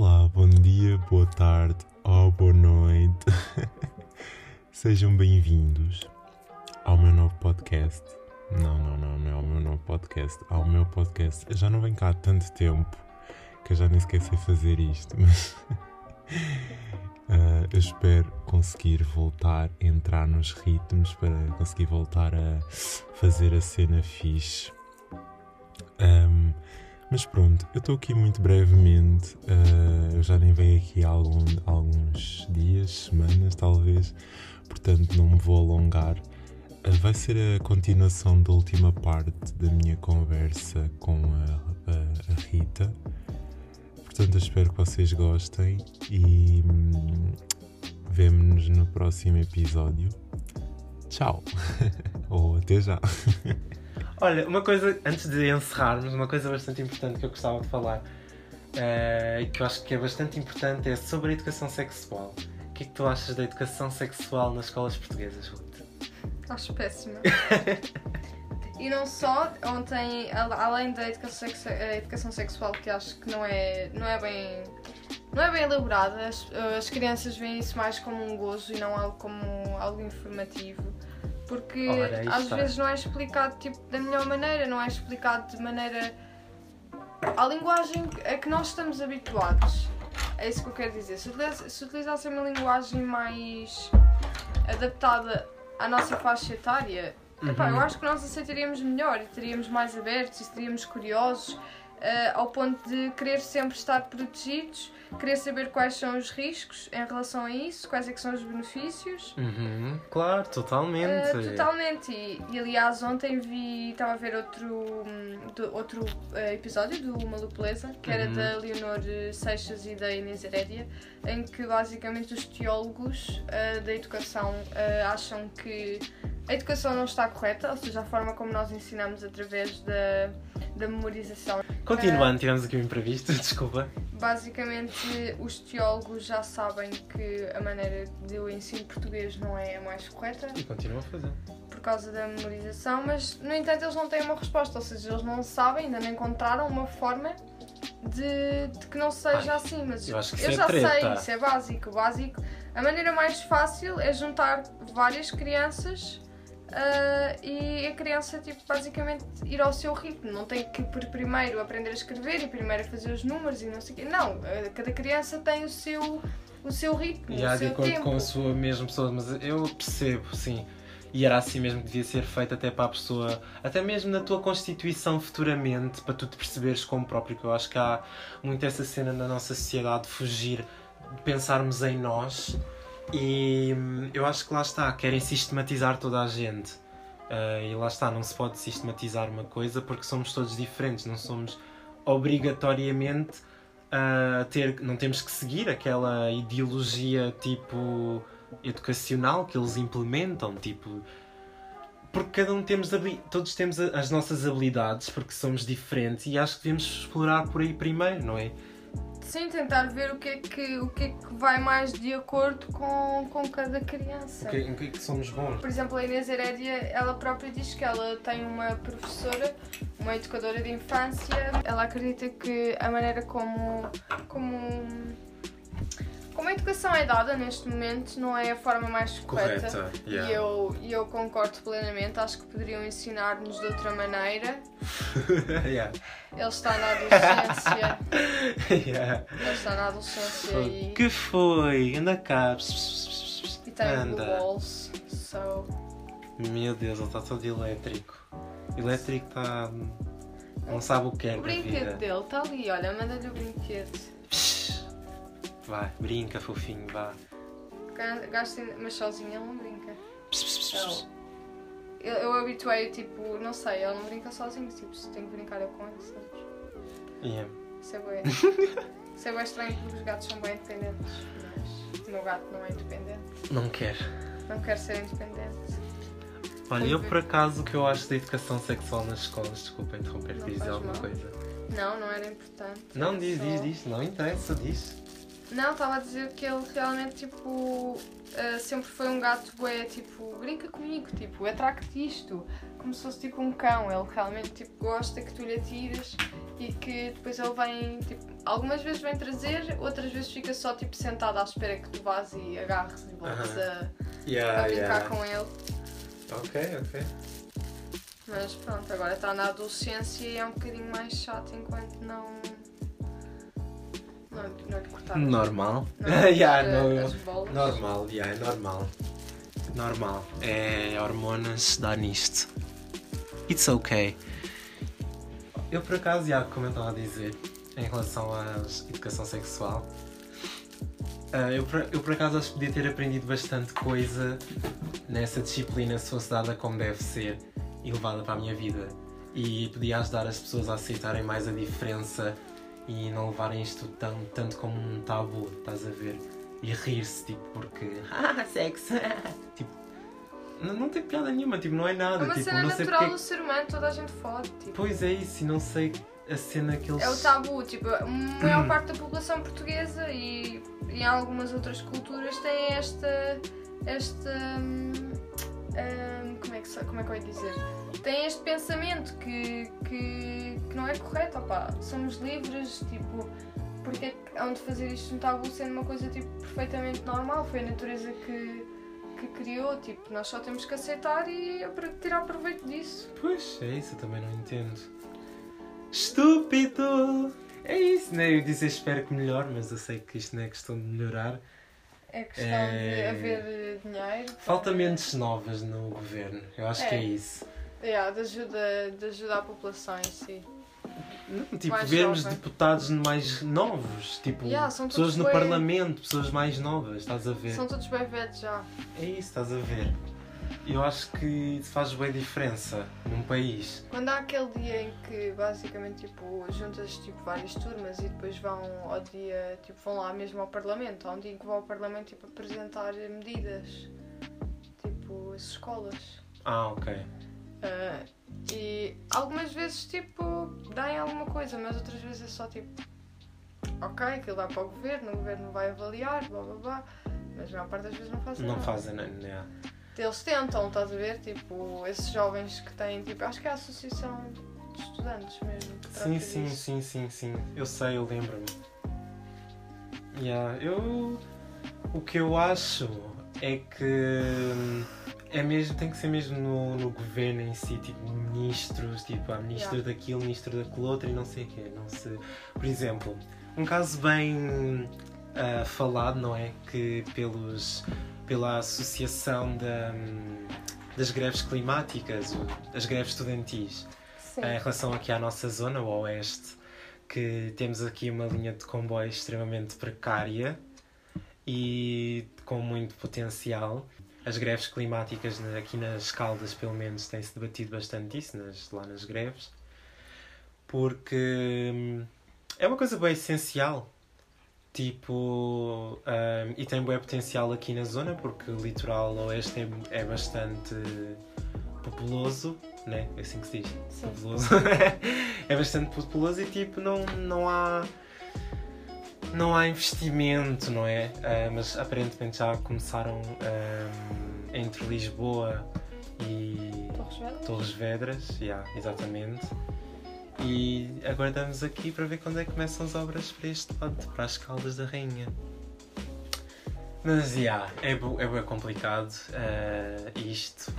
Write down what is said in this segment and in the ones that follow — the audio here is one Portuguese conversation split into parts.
Olá, bom dia, boa tarde ou boa noite. Sejam bem-vindos ao meu novo podcast. Não, não, não, não é ao meu novo podcast. Ao meu podcast. Eu já não venho cá há tanto tempo que eu já nem esqueci de fazer isto, mas. Uh, eu espero conseguir voltar a entrar nos ritmos para conseguir voltar a fazer a cena fixe. Um, mas pronto, eu estou aqui muito brevemente. Uh, eu já nem venho aqui há algum, alguns dias, semanas talvez, portanto não me vou alongar. Uh, vai ser a continuação da última parte da minha conversa com a, a, a Rita. Portanto, eu espero que vocês gostem e hum, vemo-nos no próximo episódio. Tchau! Ou até já! Olha, uma coisa, antes de encerrarmos, uma coisa bastante importante que eu gostava de falar uh, que eu acho que é bastante importante é sobre a educação sexual. O que é que tu achas da educação sexual nas escolas portuguesas, Ruth? Acho péssima. e não só, ontem, além da educação, sexu educação sexual, que acho que não é, não é bem. Não é bem elaborada, as, as crianças veem isso mais como um gozo e não algo como algo informativo porque Ora, às está. vezes não é explicado tipo, da melhor maneira, não é explicado de maneira. a linguagem a que nós estamos habituados. É isso que eu quero dizer. Se, se utilizasse uma linguagem mais adaptada à nossa faixa etária, uhum. epá, eu acho que nós aceitaríamos melhor e teríamos mais abertos e estaríamos curiosos ao ponto de querer sempre estar protegidos, querer saber quais são os riscos em relação a isso, quais é que são os benefícios. Uhum, claro, totalmente. Uh, totalmente. E, e, aliás, ontem vi, estava a ver outro, hum, do, outro uh, episódio do Malupeleza, que era uhum. da Leonor Seixas e da Inês Herédia, em que basicamente os teólogos da educação acham que a educação não está correta, ou seja, a forma como nós ensinamos através da, da memorização. Continuando, uh, tivemos aqui um imprevisto, desculpa. Basicamente, os teólogos já sabem que a maneira de o ensino português não é a mais correta. E continuam a fazer. Por causa da memorização, mas no entanto eles não têm uma resposta, ou seja, eles não sabem, ainda não encontraram uma forma de, de que não seja Ai, assim. Mas eu, eu é já treta. sei, isso é básico. básico. A maneira mais fácil é juntar várias crianças Uh, e a criança, tipo, basicamente ir ao seu ritmo. Não tem que por primeiro aprender a escrever e primeiro fazer os números e não sei o quê. Não, uh, cada criança tem o seu, o seu ritmo. E há de acordo tempo. com a sua mesma pessoa, mas eu percebo, sim. E era assim mesmo que devia ser feito até para a pessoa, até mesmo na tua constituição futuramente, para tu te perceberes como próprio. Que eu acho que há muito essa cena na nossa sociedade de fugir, de pensarmos em nós e hum, eu acho que lá está, querem sistematizar toda a gente. Uh, e lá está, não se pode sistematizar uma coisa porque somos todos diferentes, não somos obrigatoriamente a uh, ter, não temos que seguir aquela ideologia tipo educacional que eles implementam, tipo porque cada um temos todos temos as nossas habilidades porque somos diferentes e acho que devemos explorar por aí primeiro, não é? Sim, tentar ver o que é que, o que, é que vai mais de acordo com, com cada criança. O que, em que é que somos bons? Por exemplo, a Inês Herédia, ela própria diz que ela tem uma professora, uma educadora de infância. Ela acredita que a maneira como, como como a educação é dada neste momento, não é a forma mais correta. correta yeah. E eu, eu concordo plenamente. Acho que poderiam ensinar-nos de outra maneira. yeah. Ele está na adolescência. yeah. Ele está na adolescência o e. que foi? Anda cá. E tem Anda. walls. So. Meu Deus, ele está todo elétrico. Elétrico está. Não sabe o que é. O brinquedo dele está ali, olha, manda-lhe o brinquedo. Vá, brinca, fofinho, vá. Gasta, mas sozinho ele não brinca. Pss, pss, pss. Eu, eu habituei, tipo, não sei, ele não brinca sozinho, tipo, se tem que brincar eu com ele, sabes? Yeah. Isso é bem. Isso é bem estranho porque os gatos são bem independentes, mas o meu gato não é independente. Não quer. Não quer ser independente. Olha, eu por acaso o que eu acho da educação sexual nas escolas, desculpa interromper, dizer alguma mal. coisa. Não, não era importante. Não, diz, só... diz, diz, não interessa, diz. Não, estava a dizer que ele realmente, tipo, uh, sempre foi um gato bué, tipo, brinca comigo, tipo, atraque-te isto, como se fosse tipo um cão. Ele realmente tipo, gosta que tu lhe atires e que depois ele vem, tipo, algumas vezes vem trazer, outras vezes fica só tipo sentado à espera que tu vás e agarres e voltes a, a Yeah, brincar yeah. com ele. Ok, ok. Mas pronto, agora está na adolescência e é um bocadinho mais chato enquanto não. Não, não lhe cortar. as- Normal. yeah, a- no, as bolas. normal, yeah, é normal. Normal. É hormonas dá nisto. It's okay. Eu por acaso, já, como eu estava a dizer, em relação à educação sexual, ah, eu, por, eu por acaso acho que podia ter aprendido bastante coisa nessa disciplina se fosse dada como deve ser e levada para a minha vida. E podia ajudar as pessoas a aceitarem mais a diferença e não levarem isto tão, tanto como um tabu, estás a ver? E rir-se, tipo, porque. Ah, sexo! tipo, não, não tem piada nenhuma, tipo, não é nada. É uma tipo, cena não sei natural porque... do ser humano, toda a gente fode. Tipo. Pois é isso, e não sei a cena que eles. É o tabu, tipo, a maior parte da população portuguesa e, em algumas outras culturas tem esta. esta. hum, hum, como, é que, como é que eu ia dizer? Tem este pensamento que, que, que não é correto, opá. Somos livres, tipo, porque é que hão de fazer isto um tabu sendo uma coisa tipo, perfeitamente normal? Foi a natureza que, que criou, tipo, nós só temos que aceitar e tirar proveito disso. Pois, é isso, eu também não entendo. Estúpido! É isso, né? Eu dizer espero que melhor, mas eu sei que isto não é questão de melhorar. É questão É. de haver eh, dinheiro. Falta mentes novas no governo, eu acho que é É. isso. Yeah, de, ajuda, de ajudar a população em si. Não, Tipo, Mais vermos jovem. deputados mais novos, tipo, Yeah, pessoas no bué- parlamento, pessoas mais novas, estás a ver? São todos bem velhos já. É isso, estás a ver? Eu acho que faz bem diferença num país. Quando há aquele dia em que basicamente tipo, juntas tipo, várias turmas e depois vão ao dia, tipo, vão lá mesmo ao Parlamento, há um dia em que vão ao Parlamento tipo, apresentar medidas, tipo as escolas. Ah, ok. Ah, e algumas vezes tipo dão alguma coisa, mas outras vezes é só tipo ok, aquilo vai para o governo, o governo vai avaliar, blá blá blá, mas a maior parte das vezes não fazem Não nada. fazem, né? Eles tentam, estás a ver? Tipo, esses jovens que têm, tipo, acho que é a associação de estudantes mesmo. Sim, sim, disso. sim, sim, sim. Eu sei, eu lembro-me. Yeah, eu. O que eu acho é que hum, é mesmo, tem que ser mesmo no, no governo em si, tipo ministros, tipo, há ministro Yeah. daquilo, ministro daquele outro e não sei o quê. Não sei. Por exemplo, um caso bem ah, falado, não é? Que pelos, pela Associação da, hum, das Greves Climáticas, as greves estudantis, Sim. em relação aqui à nossa zona, o Oeste, que temos aqui uma linha de comboios extremamente precária e com muito potencial. As greves climáticas aqui nas Caldas, pelo menos, tem-se debatido bastante isso, nas, lá nas greves, porque hum, é uma coisa bem essencial. Tipo, hum, e tem bem potencial aqui na zona, porque o litoral oeste é, é bastante populoso, né? É assim que se diz Sim. populoso. é bastante populoso e tipo não, não há não há investimento, não é? Ah, mas aparentemente já começaram ah, entre Lisboa e Torres Vedras? Torres Vedras, yeah, exatamente. E agora estamos aqui para ver quando é que começam as obras para este lado, para as Caldas da Rainha. Mas, yeah, é, bu- é bem complicado ah, isto.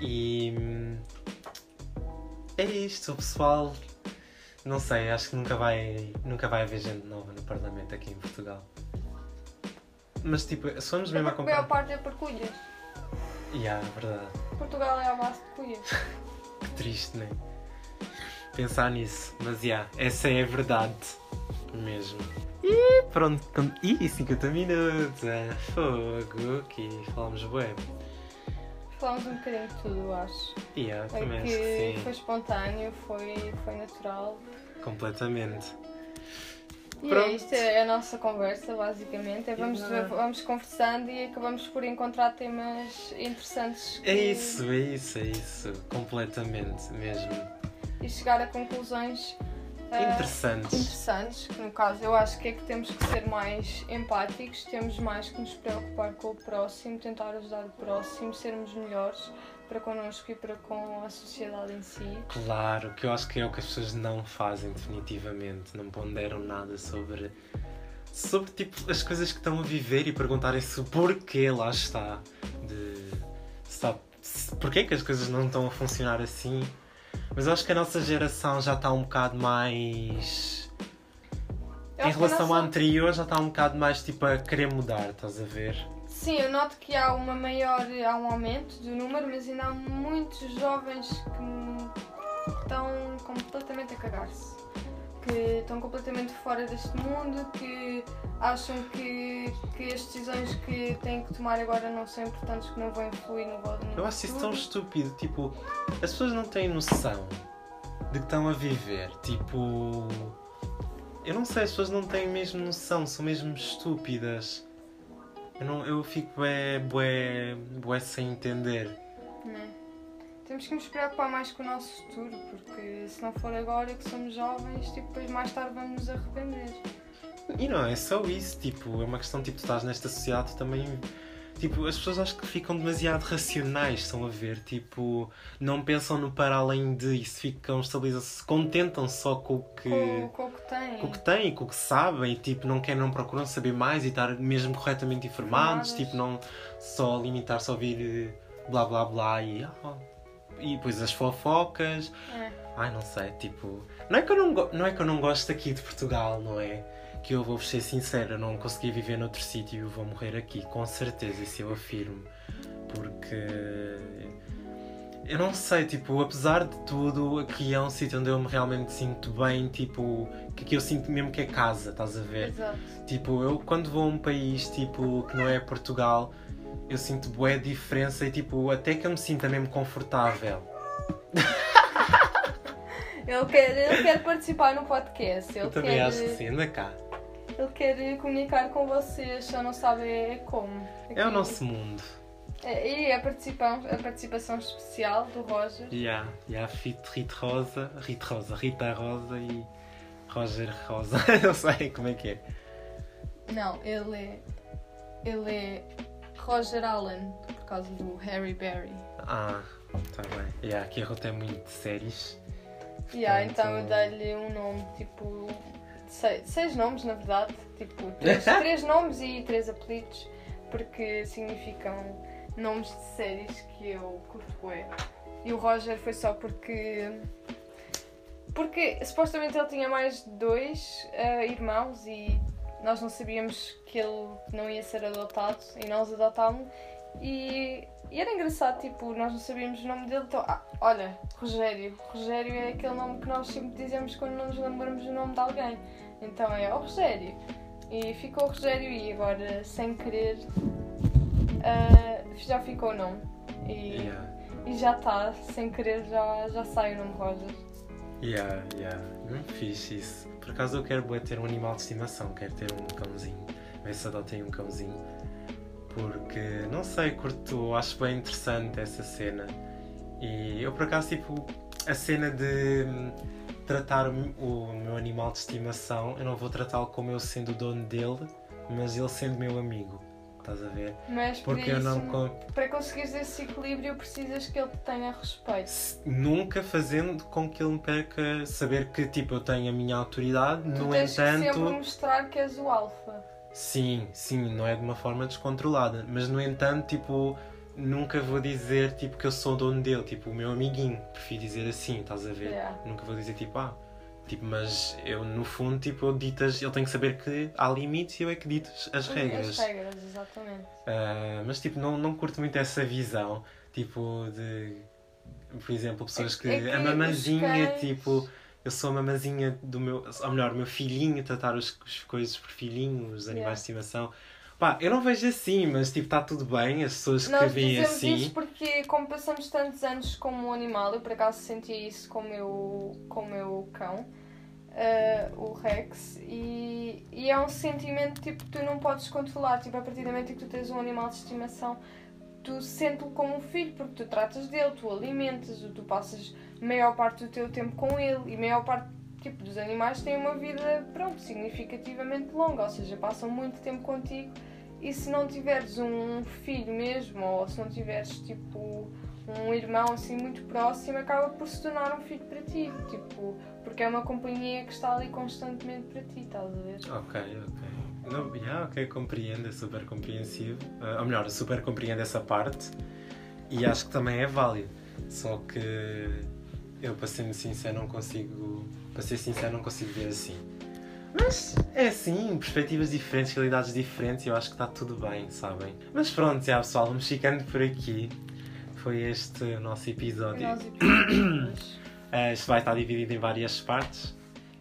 E hum, é isto, o pessoal. Não sei, acho que nunca vai, nunca vai haver gente nova no Parlamento aqui em Portugal. Mas tipo, É mesmo a porque a maior comparar. parte é por cunhas. Yeah, verdade. Portugal é a base de cunhas. Que triste, né? Pensar nisso. Mas, yeah, essa é a verdade. Mesmo. E pronto. tam- Ih, 50 minutos. É, fogo. Aqui falamos bem. Falamos um bocadinho de tudo, eu acho. Yeah, É também acho que sim. foi espontâneo, foi, foi natural. Completamente. E Pronto. é isto, é a nossa conversa, basicamente. É vamos, vamos conversando e acabamos por encontrar temas interessantes que- É isso, é isso, é isso. Completamente mesmo. E chegar a conclusões ah, interessantes. interessantes, que no caso eu acho que é que temos que ser mais empáticos, temos mais que nos preocupar com o próximo, tentar ajudar o próximo, sermos melhores para connosco e para com a sociedade em si. Claro, que eu acho que é o que as pessoas não fazem definitivamente, não ponderam nada sobre sobre tipo as coisas que estão a viver e perguntarem-se o porquê lá está de sabe, porquê que as coisas não estão a funcionar assim mas acho que a nossa geração já está um bocado mais. Eu em relação nossa- à anterior, já está um bocado mais tipo a querer mudar, estás a ver? Sim, eu noto que há uma maior, há um aumento do número, mas ainda há muitos jovens que estão completamente a cagar-se. Que estão completamente fora deste mundo, que acham que, que as decisões que têm que tomar agora não são importantes, que não vão influir no voto. Eu acho isso tão estúpido. Tipo, as pessoas não têm noção de que estão a viver. Tipo. Eu não sei, as pessoas não têm mesmo noção, são mesmo estúpidas. Eu, não, eu fico bué, bué, bué sem entender. Né? Temos que nos preocupar mais com o nosso futuro, porque se não for agora que somos jovens, tipo, depois mais tarde vamos nos arrepender. E não é só isso, tipo, é uma questão, tipo, tu estás nesta sociedade tu também. Tipo, as pessoas acho que ficam demasiado racionais, estão a ver, tipo, não pensam no para além de isso, ficam estabilizados, se contentam só com o que. Com, com o que têm. com o que têm, com o que sabem, e, tipo, não querem, não procuram saber mais e estar mesmo corretamente informados, Informadas. tipo, não só limitar-se a ouvir eh, blá blá blá e. ah, e depois as fofocas. É. Ai, não sei, tipo. Não é, que eu não, não é que eu não gosto aqui de Portugal, não é? Que eu vou ser sincero, eu não consegui viver noutro sítio e vou morrer aqui, com certeza, isso eu afirmo. Porque. Eu não sei, tipo, apesar de tudo, aqui é um sítio onde eu me realmente sinto bem, tipo, que aqui eu sinto mesmo que é casa, estás a ver? Exato. Tipo, eu quando vou a um país, tipo, que não é Portugal, eu sinto bué diferença e, tipo, até que eu me sinta mesmo confortável. Ele quer, ele quer participar no podcast. Ele eu também quer, acho que sim, anda cá. Ele quer comunicar com vocês, só não sabe é como. É o Aqui- nosso mundo. É, E a participação, a participação especial do Roger. E e há Fit Rita Rosa, Rita Rosa, Rita Rosa e Roger Rosa. não sei como é que é. Não, ele é. Ele é Roger Allen, por causa do Harry Berry. Ah, tá bem. E há, aqui a Rota é muito de séries. Yeah, Portanto- então eu dei-lhe um nome, tipo. Seis, seis nomes, na verdade. Tipo, três, três nomes e três apelidos, porque significam nomes de séries que eu curto bué. E o Roger foi só porque. Porque supostamente ele tinha mais dois eh, irmãos e nós não sabíamos que ele não ia ser adotado e nós adotámos. E, e era engraçado, tipo, nós não sabíamos o nome dele, então, ah, olha, Rogério. Rogério é aquele nome que nós sempre dizemos quando não nos lembramos do nome de alguém. Então é o Rogério. E ficou Rogério e agora, sem querer, ah, já ficou o nome. E, Yeah, e já está, sem querer, já, já sai o nome Roger. Yeah, yeah. Não fiz isso. Por acaso eu quero ter um animal de estimação, quero ter um cãozinho. Ver se adotei um cãozinho. Porque, não sei, curto, acho bem interessante essa cena. E eu por acaso, tipo, a cena de hum, tratar o meu animal de estimação, eu não vou tratá-lo como eu sendo o dono dele, mas ele sendo meu amigo. Estás a ver? Mas por Porque isso, eu não. para conseguires esse equilíbrio, precisas que ele te tenha respeito. Nunca fazendo com que ele me perca saber que tipo eu tenho a minha autoridade, Tu no tens que sempre entanto. mostrar que és o alfa. Sim, sim, não é de uma forma descontrolada, mas no entanto, tipo, nunca vou dizer tipo que eu sou o dono dele, tipo, o meu amiguinho, prefiro dizer assim, estás a ver? Yeah. Nunca vou dizer tipo, ah, tipo, mas eu no fundo, tipo, eu ditas, ele tem que saber que há limites e eu é que dito as regras. As regras, exatamente. Ah, mas tipo, não, não curto muito essa visão, tipo, de, por exemplo, pessoas É- que, é que a mamazinha, cães- tipo, eu sou a mamazinha do meu, ou melhor, o meu filhinho, tratar os, as coisas por filhinho, os animais Yeah. de estimação. Pá, eu não vejo assim, mas tipo, está tudo bem, as pessoas que Nós veem assim. isso porque, como passamos tantos anos como um animal, eu por acaso sentia isso com o meu, com o meu cão, eh, o Rex, e, e é um sentimento tipo, que tu não podes controlar. Tipo, a partir do momento em que tu tens um animal de estimação, tu sentes-lo como um filho, porque tu tratas dele, tu alimentas, tu passas maior parte do teu tempo com ele e maior parte tipo, dos animais têm uma vida, pronto, significativamente longa, ou seja, passam muito tempo contigo e se não tiveres um filho mesmo, ou se não tiveres, tipo, um irmão assim muito próximo, acaba por se tornar um filho para ti, tipo, porque é uma companhia que está ali constantemente para ti, estás a ver? Ok, ok. Não, yeah, ok, compreendo, é super compreensivo. Uh, ou melhor, super compreendo essa parte e acho que também é válido. Só que eu, para ser sincero, não consigo. Para ser sincero, não consigo ver assim. Mas é assim, perspectivas diferentes, realidades diferentes, eu acho que está tudo bem, sabem? Mas pronto, já pessoal, vamos ficando por aqui. Foi este o nosso episódio. Episódios. Uh, isto vai estar dividido em várias partes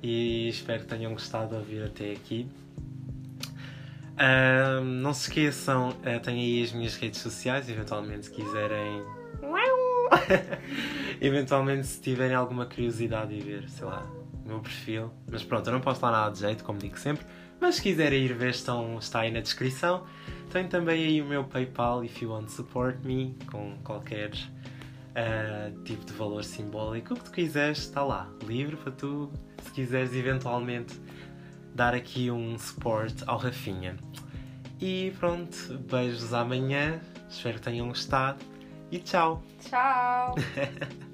e espero que tenham gostado de ouvir até aqui. Uh, não se esqueçam, uh, tenho aí as minhas redes sociais, eventualmente se quiserem. eventualmente se tiverem alguma curiosidade de ver, sei lá, o meu perfil. Mas pronto, eu não posso lá nada de jeito, como digo sempre. Mas se quiserem ir ver, estão, está aí na descrição. Tenho também aí o meu PayPal, if you want to support me, com qualquer uh, tipo de valor simbólico. O que tu quiseres está lá, livre para tu, se quiseres eventualmente dar aqui um suporte ao Rafinha. E pronto, beijos amanhã, espero que tenham gostado e tchau! Tchau!